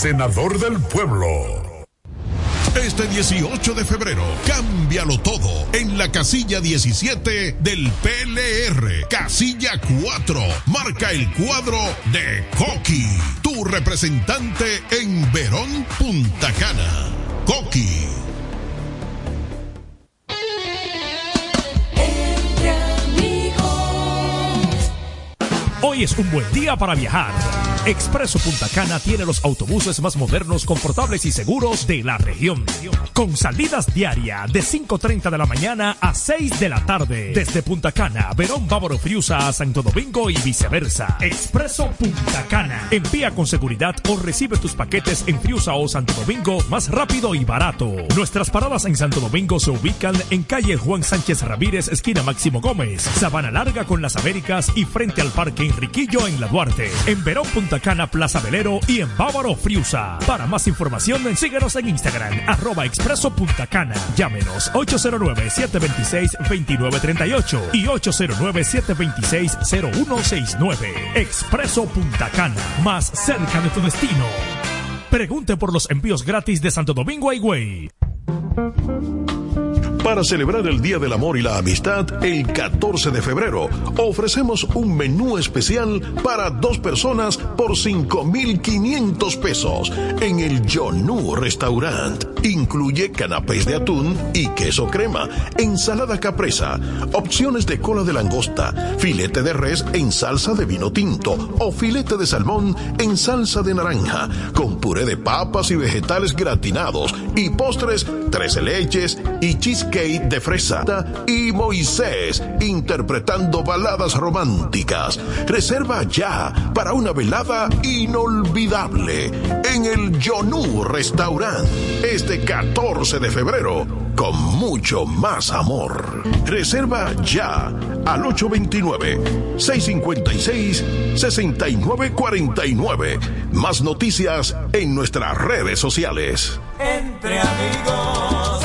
senador del pueblo. Este 18 de febrero, cámbialo todo en la casilla 17 del PLR. Casilla 4. Marca el cuadro de Coqui, tu representante en Verón, Punta Cana. Coqui. Hoy es un buen día para viajar. Expreso Punta Cana tiene los autobuses más modernos, confortables y seguros de la región. Con salidas diarias de 5.30 de la mañana a 6 de la tarde. Desde Punta Cana, Verón Bávaro Friusa a Santo Domingo y viceversa. Expreso Punta Cana. Envía con seguridad o recibe tus paquetes en Friusa o Santo Domingo más rápido y barato. Nuestras paradas en Santo Domingo se ubican en calle Juan Sánchez Ramírez, esquina Máximo Gómez, Sabana Larga con las Américas y frente al Parque Enriquillo en La Duarte. En Verón Punta Cana, Plaza Velero y en Bávaro Friusa. Para más información, síguenos en Instagram, arroba expreso Punta Cana. Llámenos 809-726-2938 y 809-726-0169. Expreso Punta Cana, más cerca de tu destino. Pregunte por los envíos gratis de Santo Domingo a Higüey. Para celebrar el Día del Amor y la Amistad, el 14 de febrero, ofrecemos un menú especial para dos personas por 5,500 pesos en el Yonu Restaurant. Incluye canapés de atún y queso crema, ensalada capresa, opciones de cola de langosta, filete de res en salsa de vino tinto o filete de salmón en salsa de naranja, con puré de papas y vegetales gratinados y postres, tres leches y cheesecake de fresa y Moisés interpretando baladas románticas. Reserva ya para una velada inolvidable en el Yonu Restaurant este 14 de febrero con mucho más amor. Reserva ya al 829-656-6949. Más noticias en nuestras redes sociales. Entre amigos.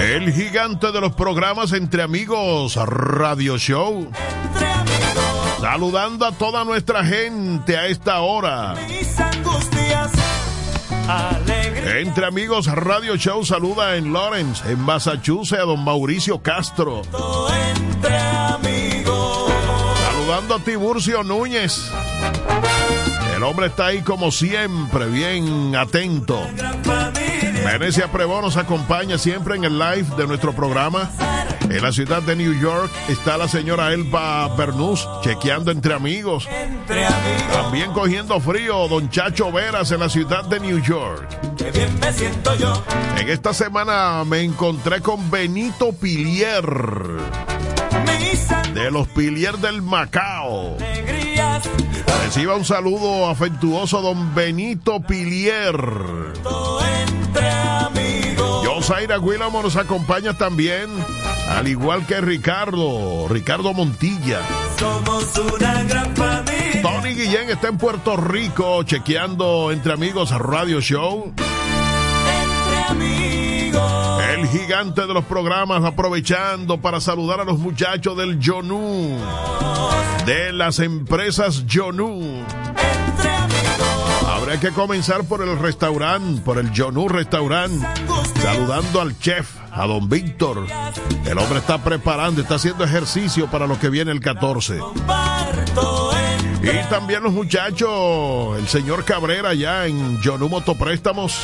El gigante de los programas Entre Amigos Radio Show. Entre amigos. Saludando a toda nuestra gente a esta hora. Mis angustias. Alegría. Entre Amigos Radio Show saluda en Lawrence, en Massachusetts, a don Mauricio Castro. Entre amigos. Saludando a Tiburcio Núñez. El hombre está ahí como siempre, bien atento. Venecia Prevó nos acompaña siempre en el live de nuestro programa. En la ciudad de New York está la señora Elba Bernús chequeando entre amigos. También cogiendo frío, don Chacho Veras en la ciudad de New York. Qué bien me siento yo. En esta semana me encontré con Benito Pilier, de los Pilier del Macao. Reciba un saludo afectuoso, don Benito Pilier. Entre amigos. Yosaira Guilamo nos acompaña también, al igual que Ricardo, Ricardo Montilla. Somos una gran familia. Tony Guillén está en Puerto Rico chequeando entre amigos Radio Show. Entre amigos. El gigante de los programas aprovechando para saludar a los muchachos del Yonu, de las empresas Yonu. Habrá que comenzar por el restaurante, por el Yonu Restaurant, saludando al chef, a don Víctor. El hombre está preparando, está haciendo ejercicio para lo que viene el 14. Comparto Y también los muchachos, el señor Cabrera ya en Yonu Motopréstamos.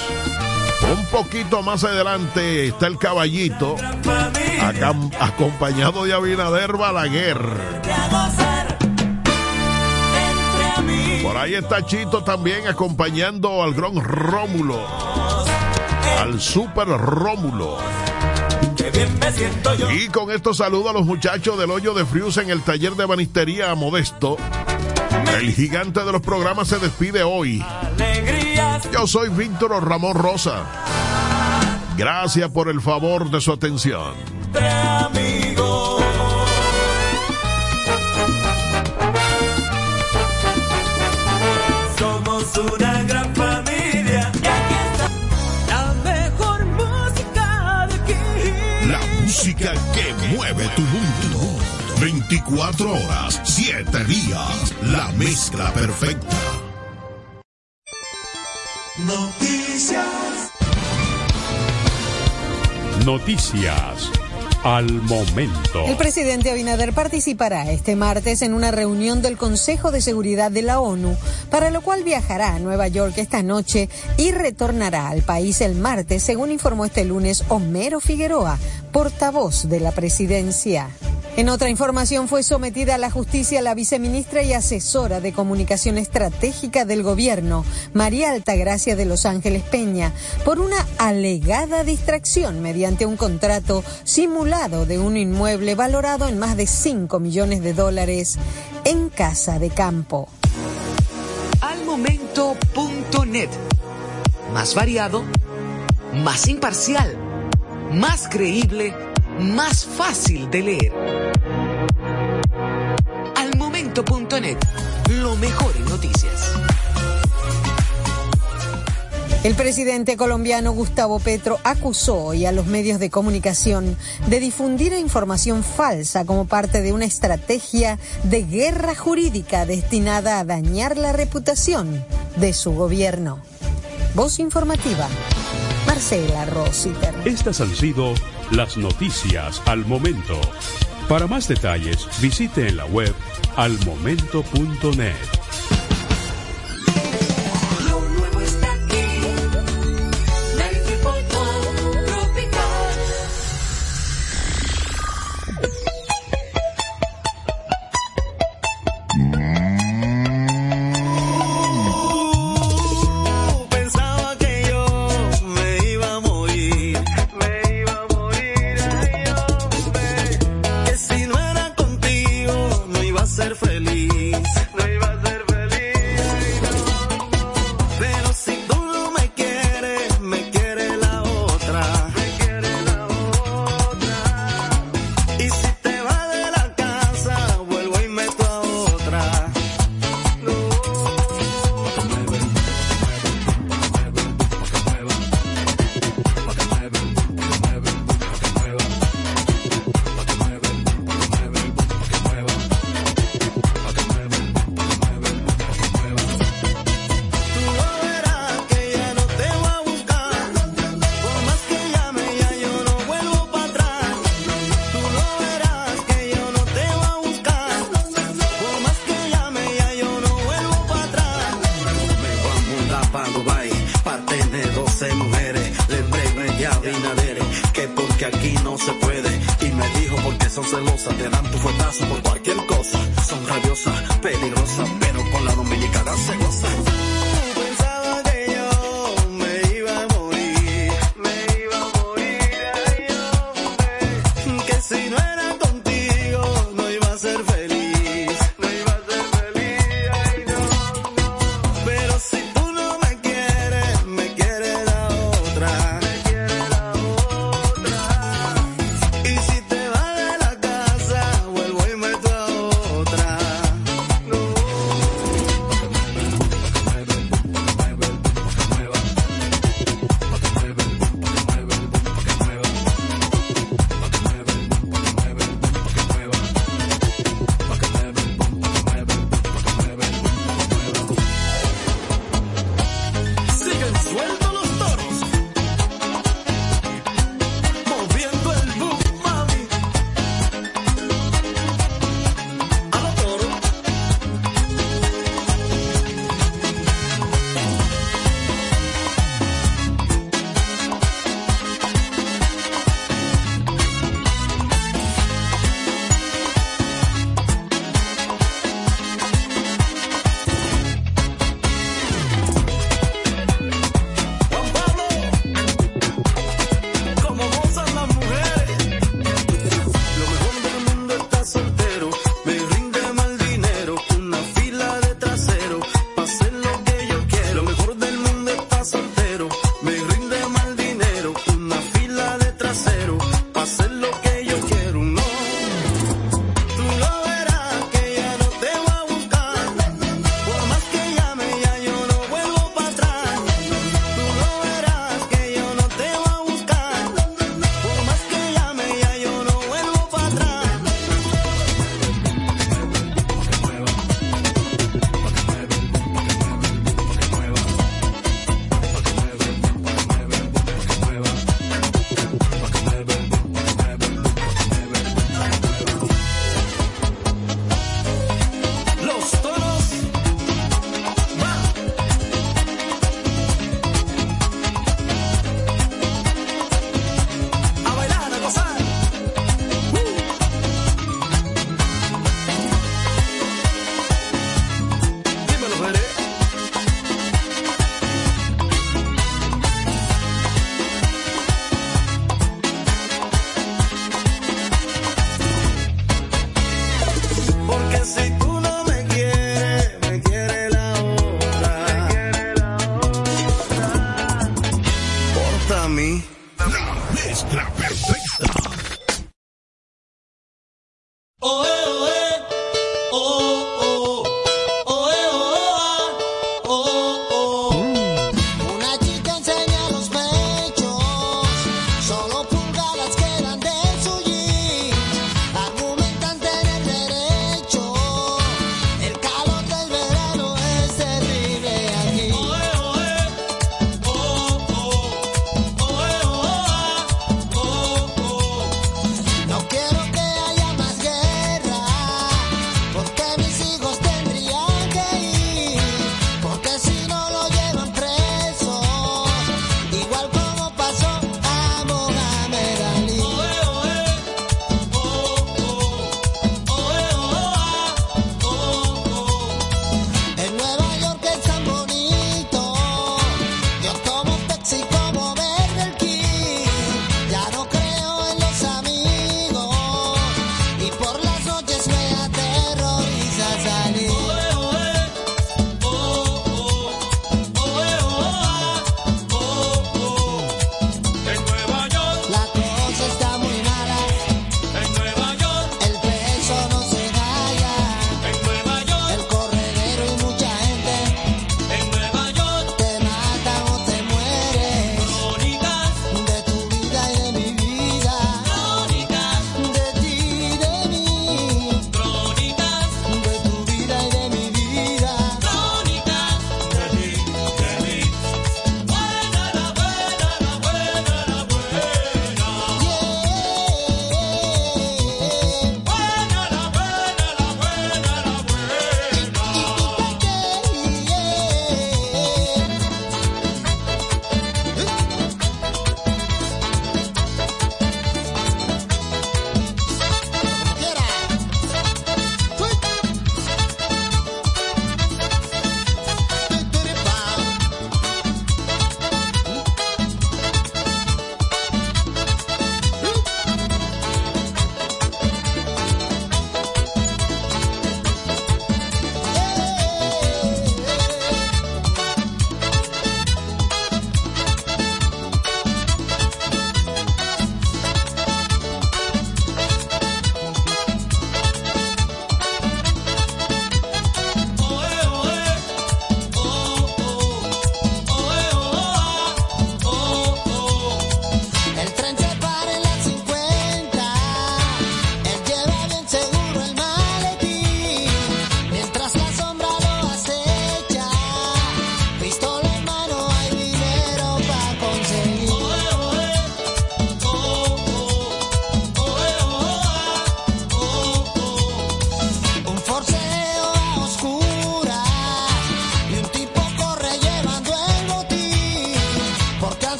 Un poquito más adelante está el caballito, acompañado de Abinader Balaguer. Por ahí está Chito también acompañando al gran Rómulo, al super Rómulo. Y con esto saludo a los muchachos del hoyo de Frius en el taller de banistería Modesto. El gigante de los programas se despide hoy. Yo soy Víctor Ramón Rosa. Gracias por el favor de su atención. Una gran familia. Y aquí está la mejor música de aquí. La música que mueve tu mundo. 24 horas, 7 días. La mezcla perfecta. Noticias. Noticias al momento. El presidente Abinader participará este martes en una reunión del Consejo de Seguridad de la ONU, para lo cual viajará a Nueva York esta noche y retornará al país el martes, según informó este lunes Homero Figueroa, portavoz de la presidencia. En otra información fue sometida a la justicia la viceministra y asesora de comunicación estratégica del gobierno, María Altagracia de Los Ángeles Peña, por una alegada distracción mediante un contrato simulado de un inmueble valorado en más de 5 millones de dólares en Casa de Campo. Almomento.net. Más variado, más imparcial, más creíble más fácil de leer. Al momento.net, lo mejor en noticias. El presidente colombiano Gustavo Petro acusó hoy a los medios de comunicación de difundir información falsa como parte de una estrategia de guerra jurídica destinada a dañar la reputación de su gobierno. Voz informativa, Marcela Rositer. Estas han sido las noticias al momento. Para más detalles, visite en la web almomento.net. aparte de 12 mujeres, le breve y abinadere, que porque aquí no se puede. Y me dijo porque son celosas, te dan tu fuetazo por cualquier cosa, son rabiosas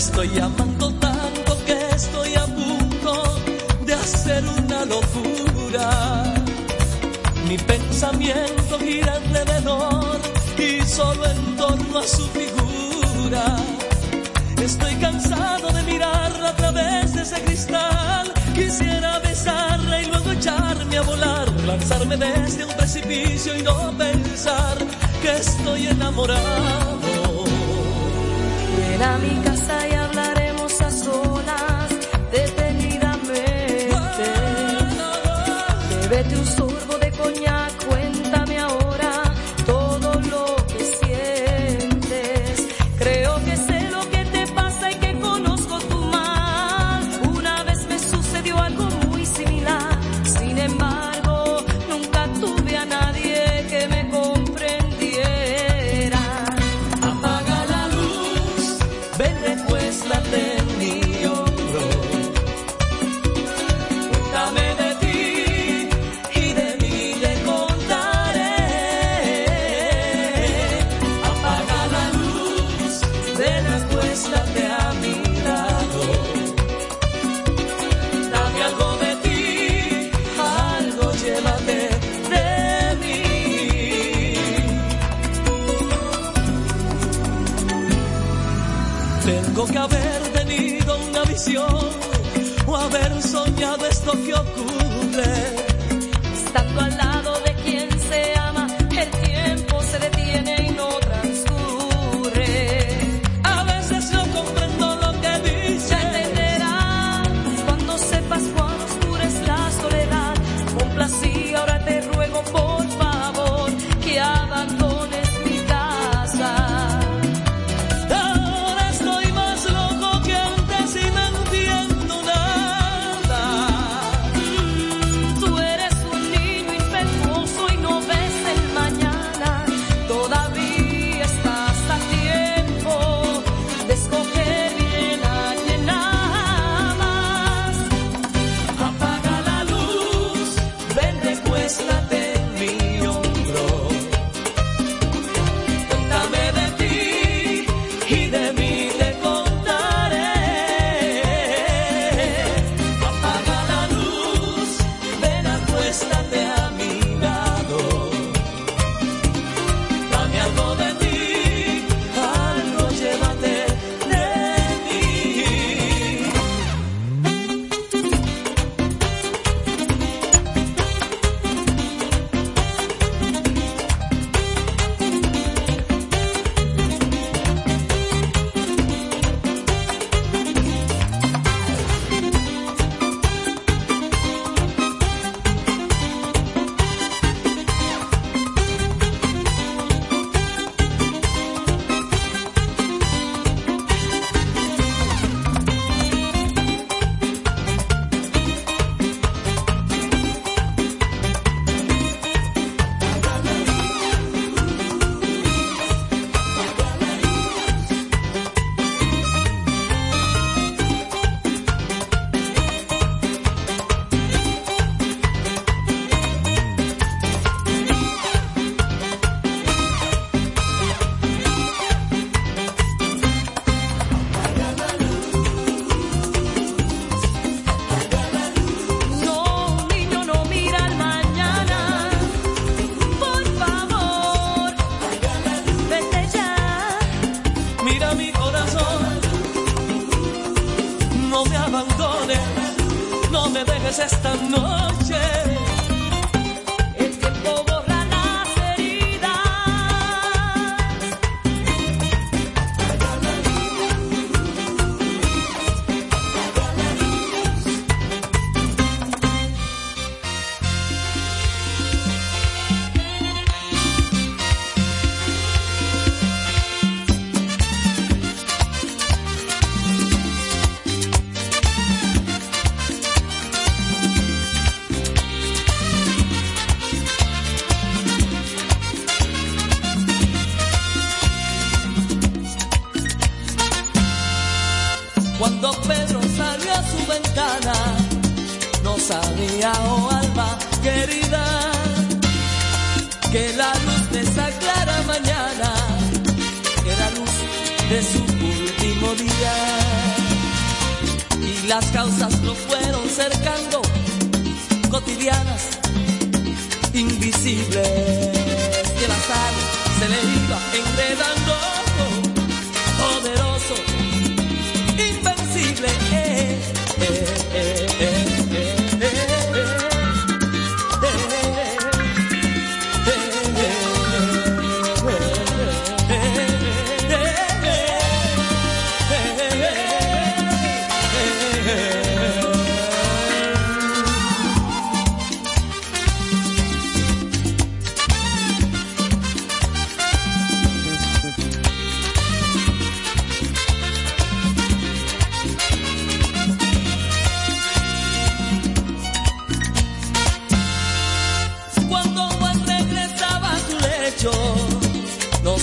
estoy amando tanto que estoy a punto de hacer una locura. Mi pensamiento gira alrededor y solo en torno a su figura. Estoy cansado de mirarla a través de ese cristal. Quisiera besarla y luego echarme a volar, lanzarme desde un precipicio y no pensar que estoy enamorado. Ven mi casa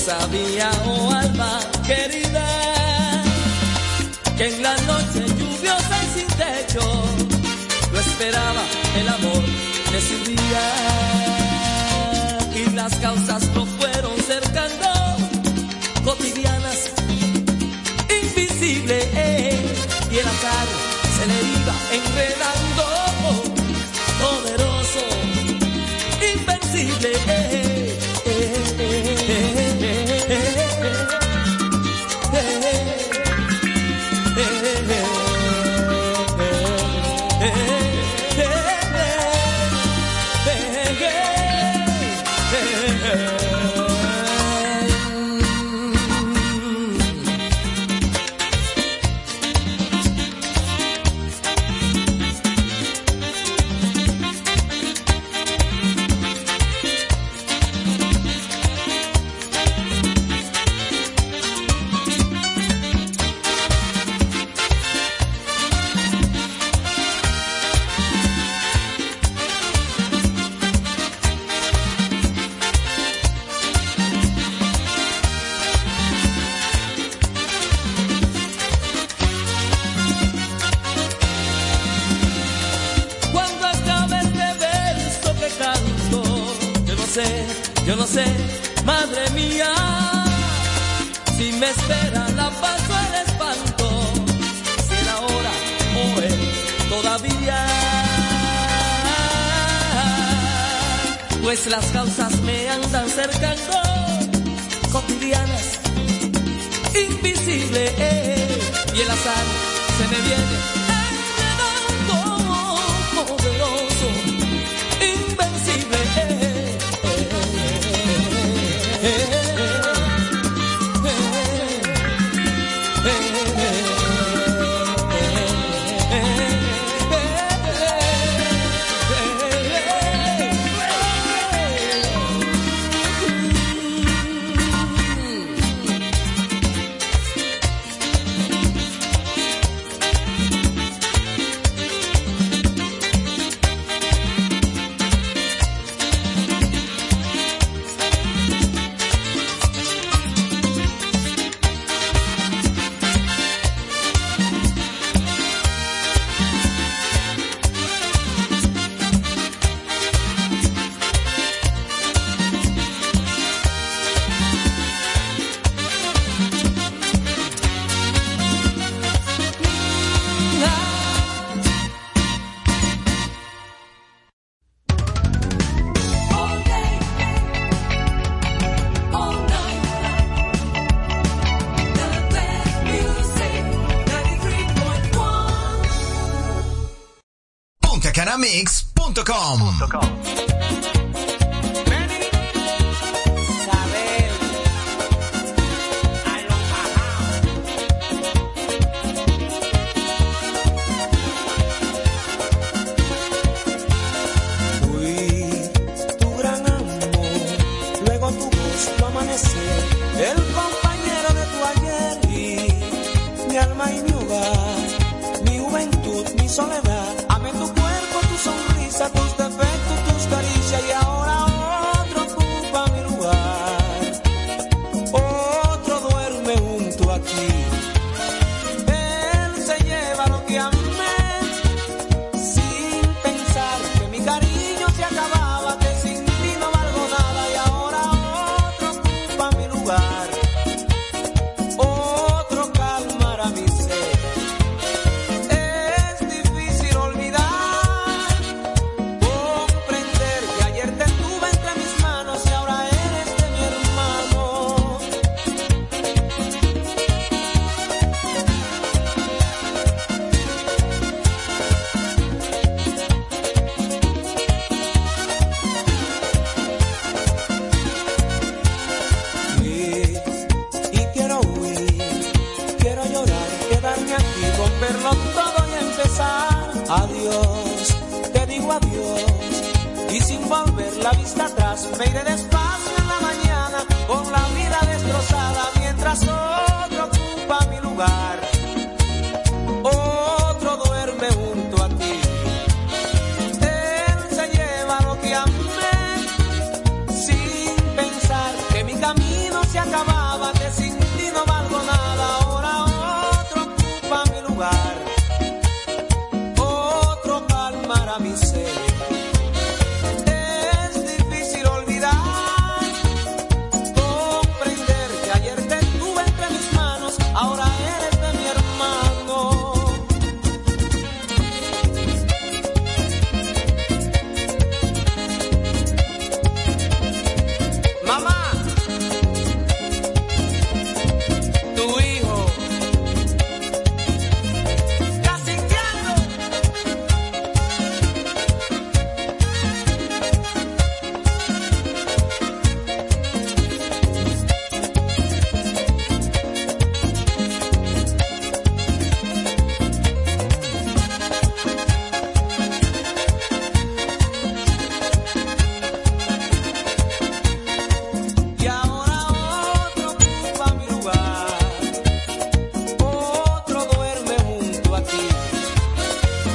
sabía, oh alma querida, que en la noche lluviosa y sin techo lo esperaba el amor de su vida. Y las causas no fueron cercando, cotidianas, invisibles, y el azar se le iba enredando, poderoso, invencible.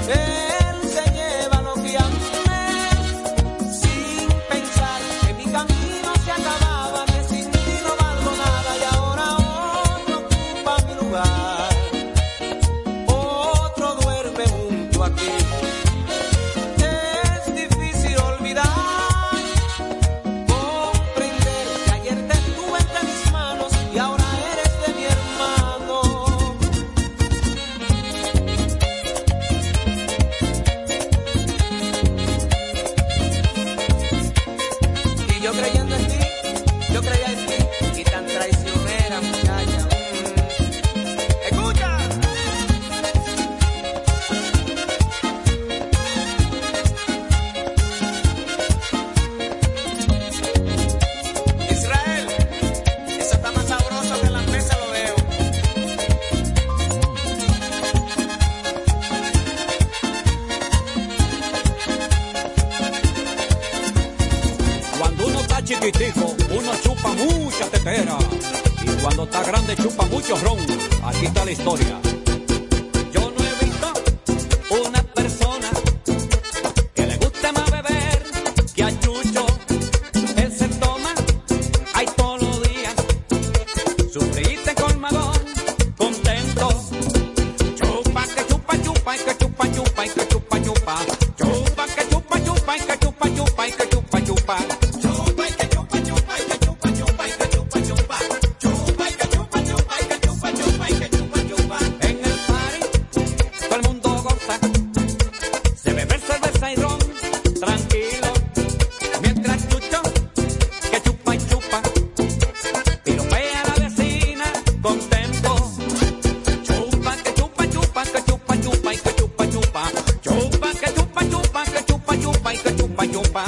Ei! Chupa,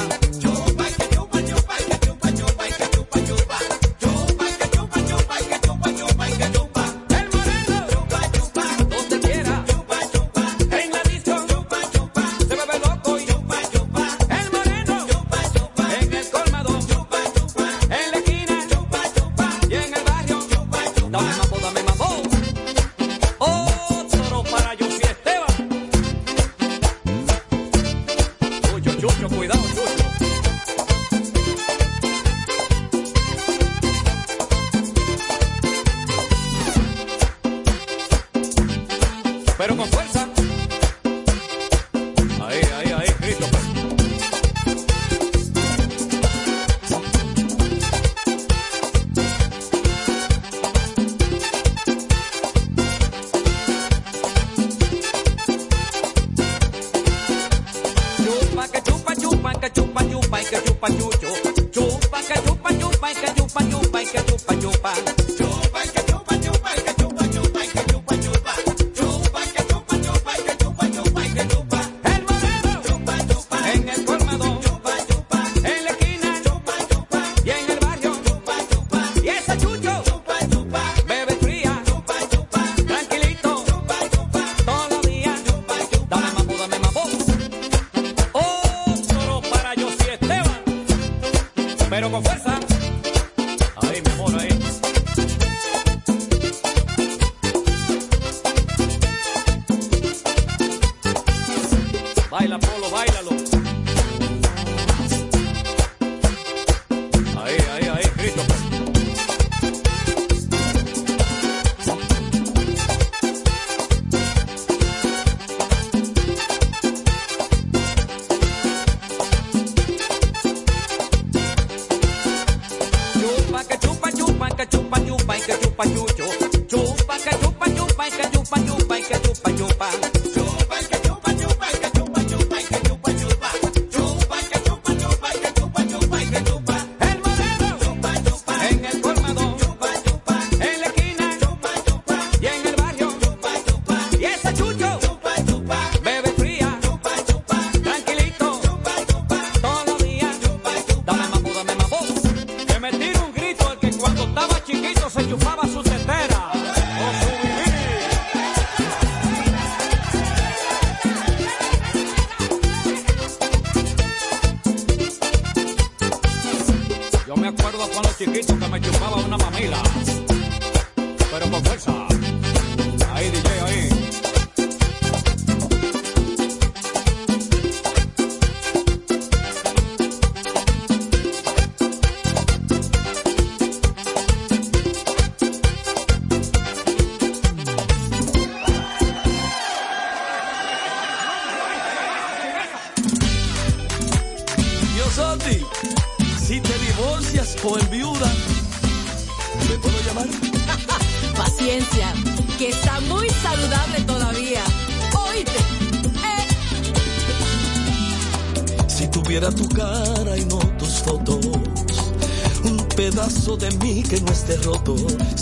pa'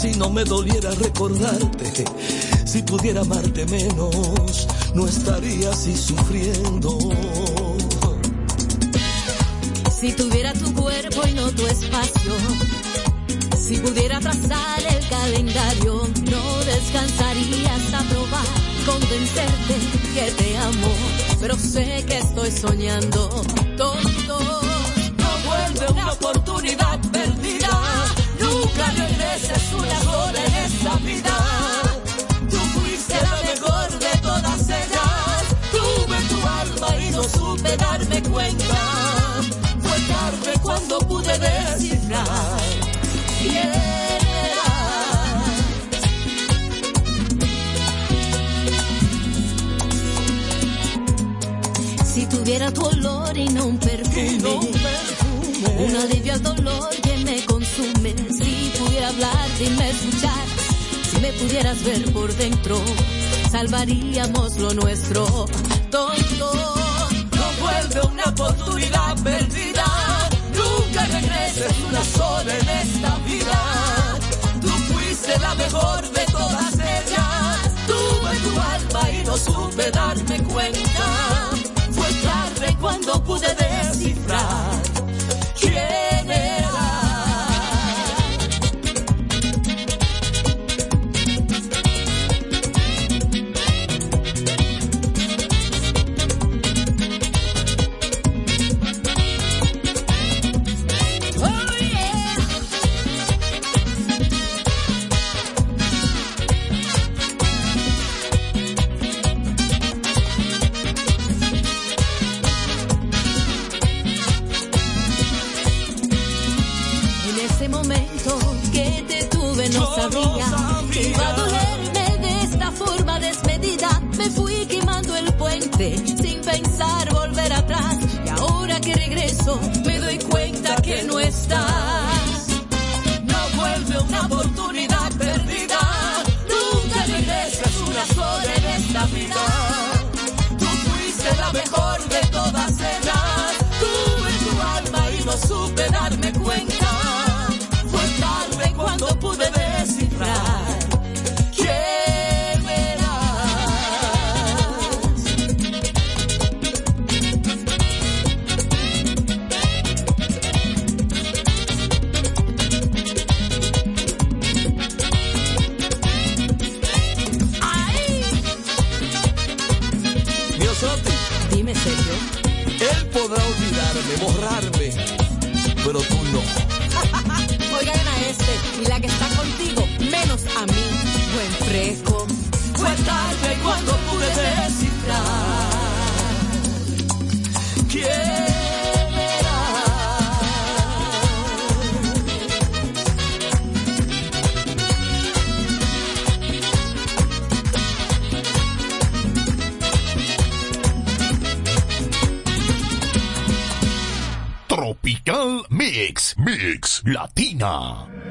si no me doliera recordarte, si pudiera amarte menos, no estaría así sufriendo. Si tuviera tu cuerpo y no tu espacio, si pudiera trazar el calendario, no descansaría hasta probar, convencerte que te amo, pero sé que estoy soñando pronto pude descifrar quién. Si tuviera tu olor y no un perfume, no un, perfume. un alivio al dolor que me consume. Si pudiera hablar, dime escuchar. Si me pudieras ver por dentro, salvaríamos lo nuestro. Tonto, no vuelve una oportunidad perdida regreses una sola en esta vida. Tú fuiste la mejor de todas ellas. Tuve tu alma y no supe darme cuenta. Fue tarde cuando pude descifrar Latina.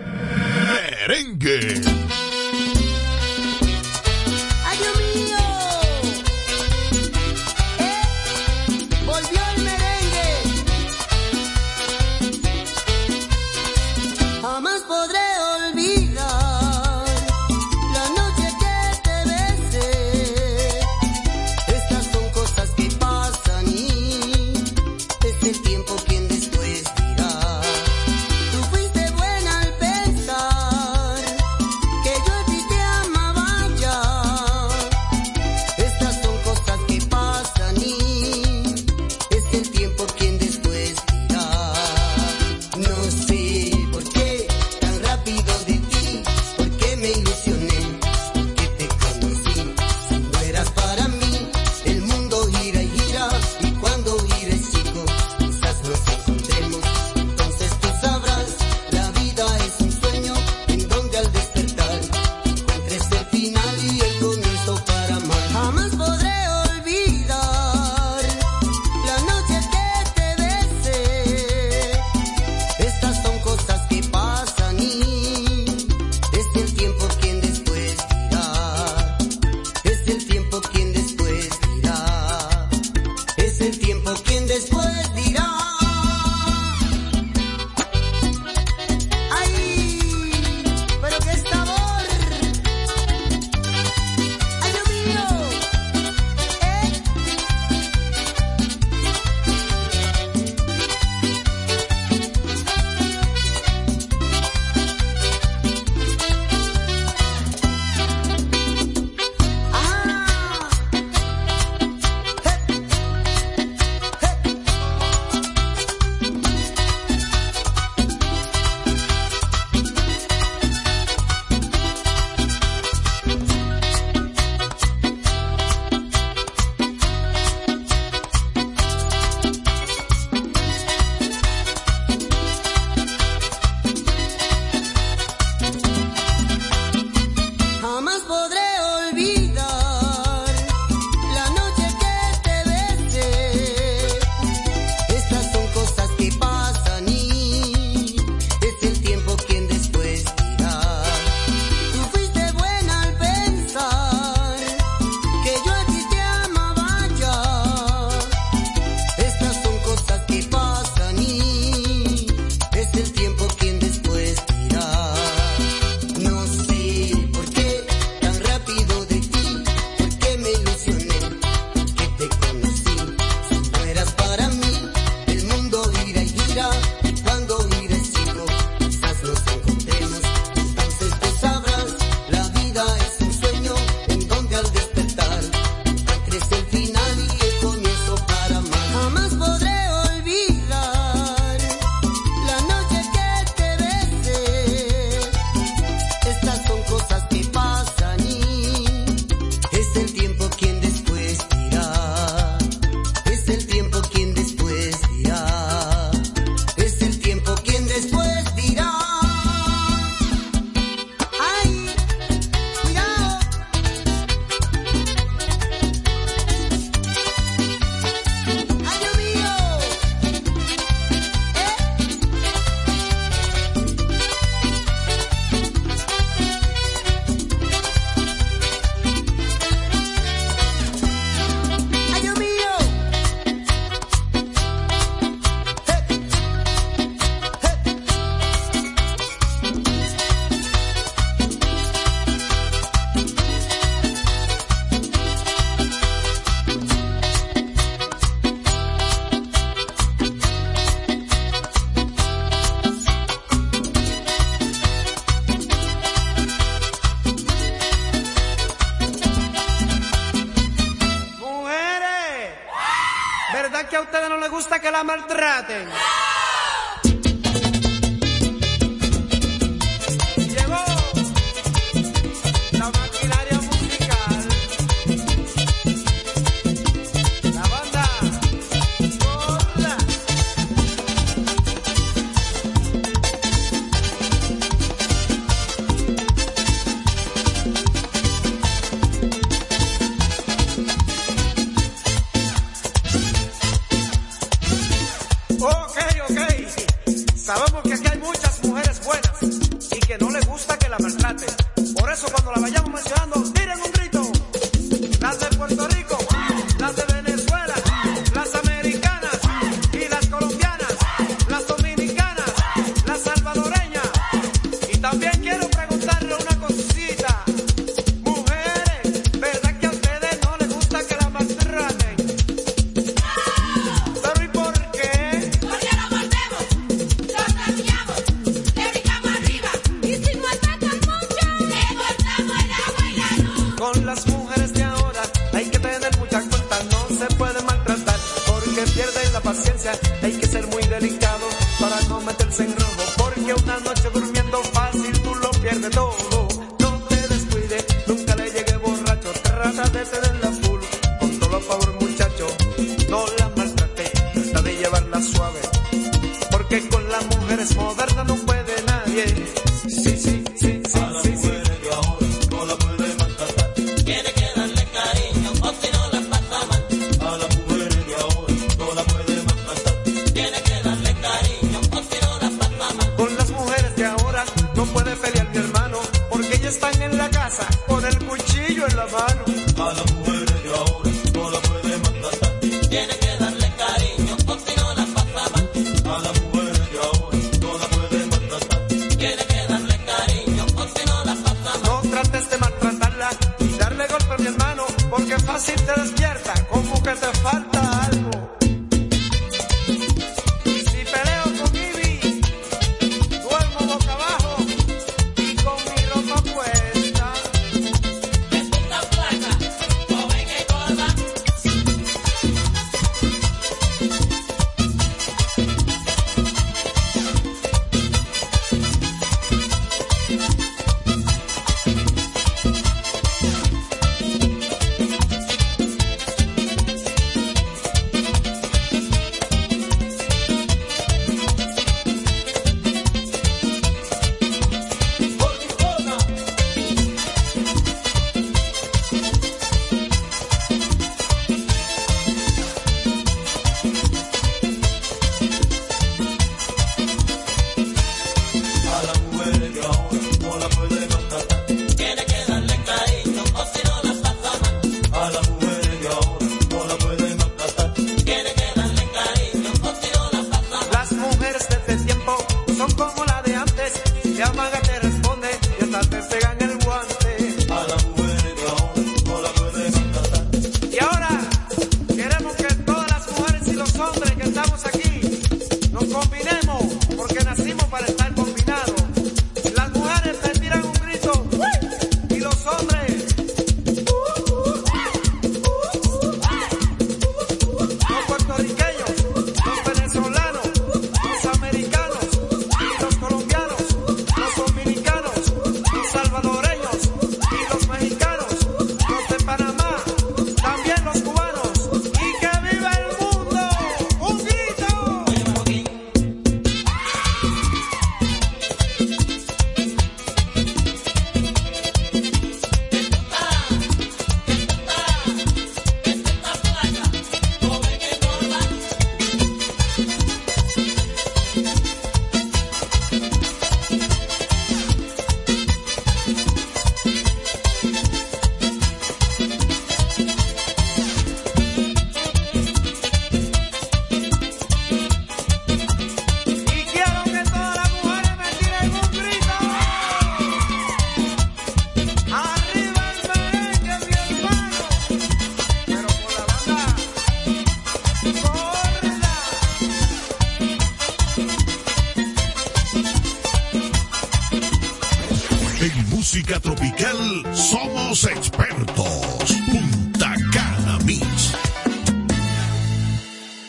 música tropical somos expertos. Punta Cana Beach.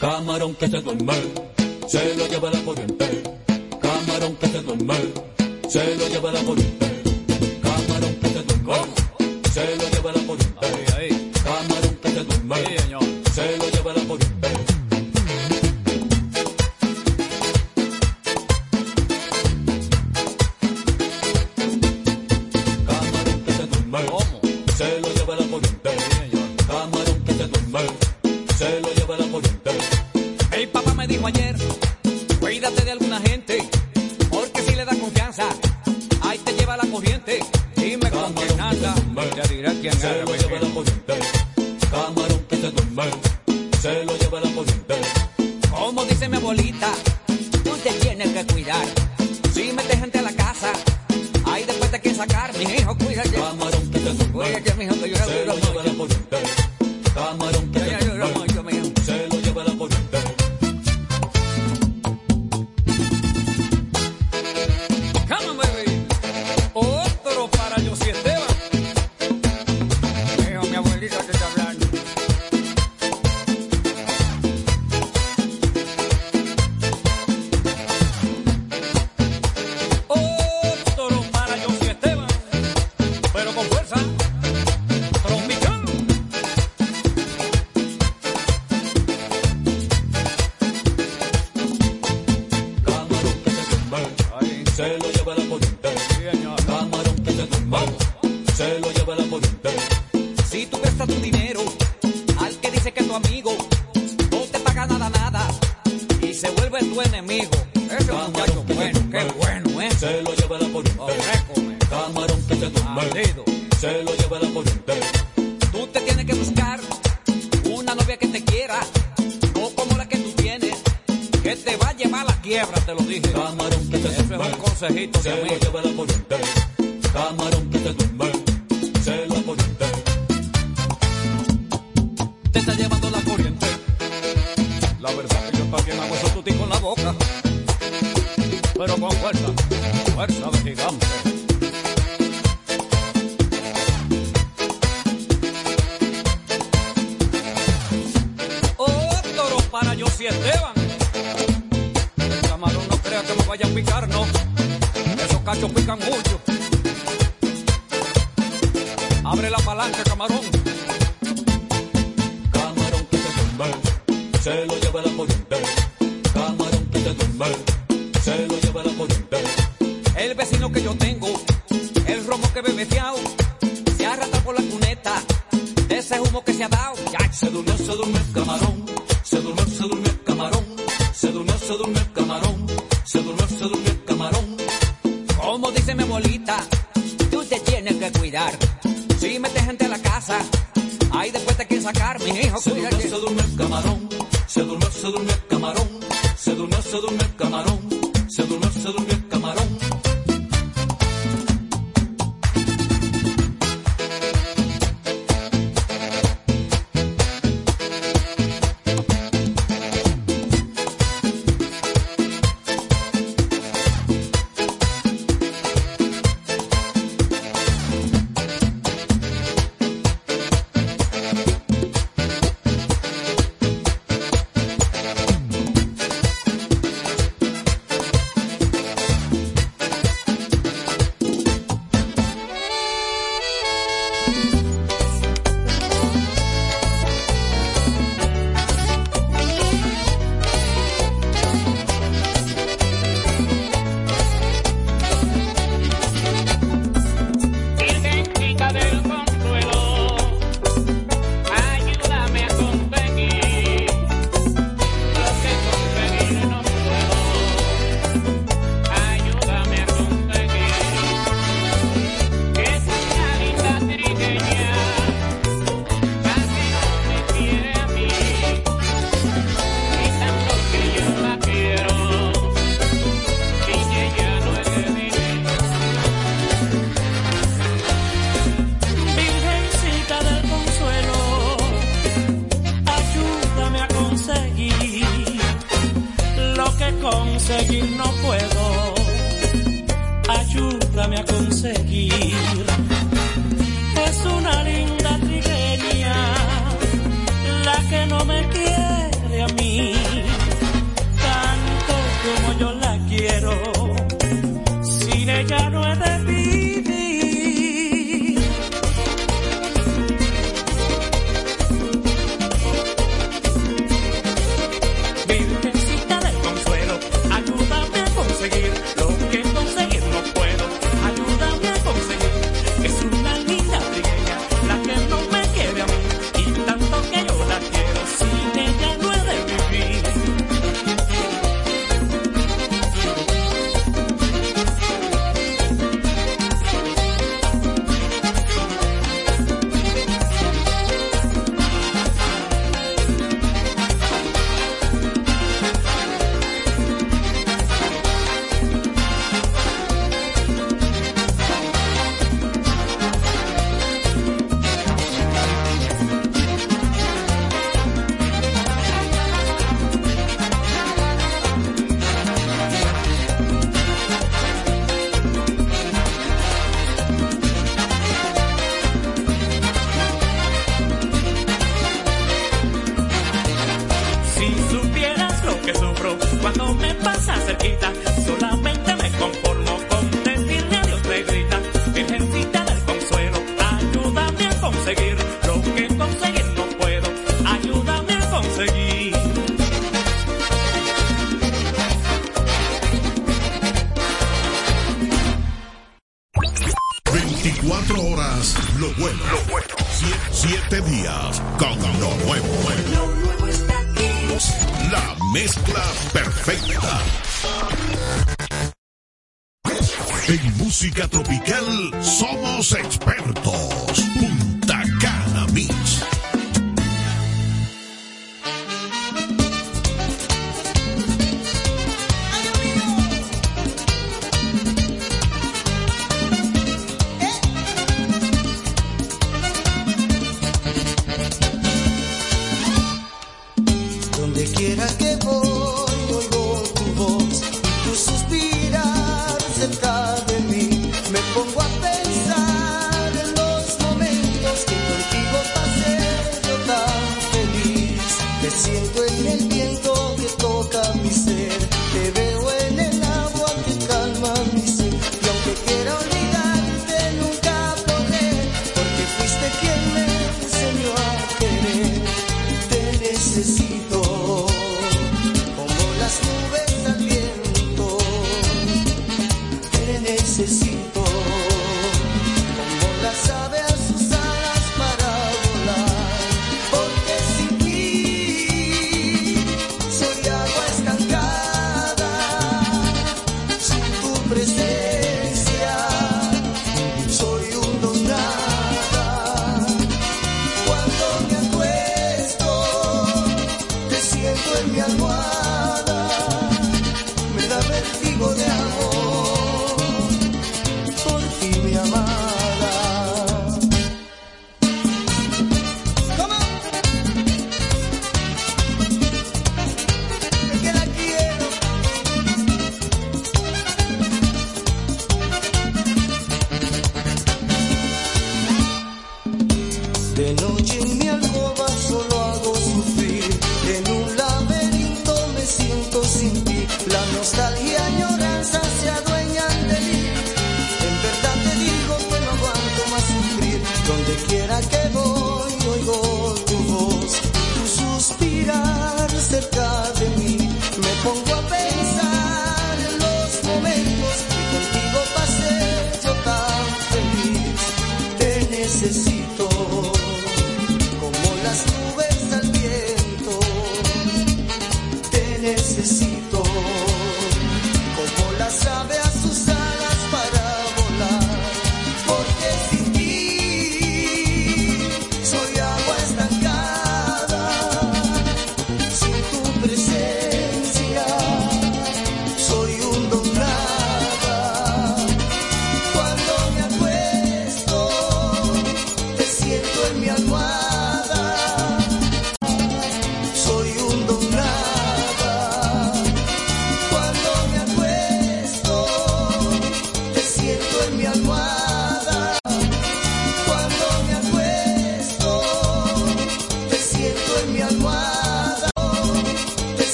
Camarón que se duerme, se lo lleva la corriente. Camarón que se duerme, se lo lleva la corriente. se lo lleva la corriente. Tú te tienes que buscar una novia que te quiera, o como la que tú tienes, que te va a llevar a la quiebra, te lo dije. Camarón que te Ese un consejito se lo lleva la corriente. Camarón que te duerme, se la corriente. Te está llevando la corriente. La verdad que yo también hago eso tú con la boca. Pero con fuerza, fuerza de. vaya a picarnos.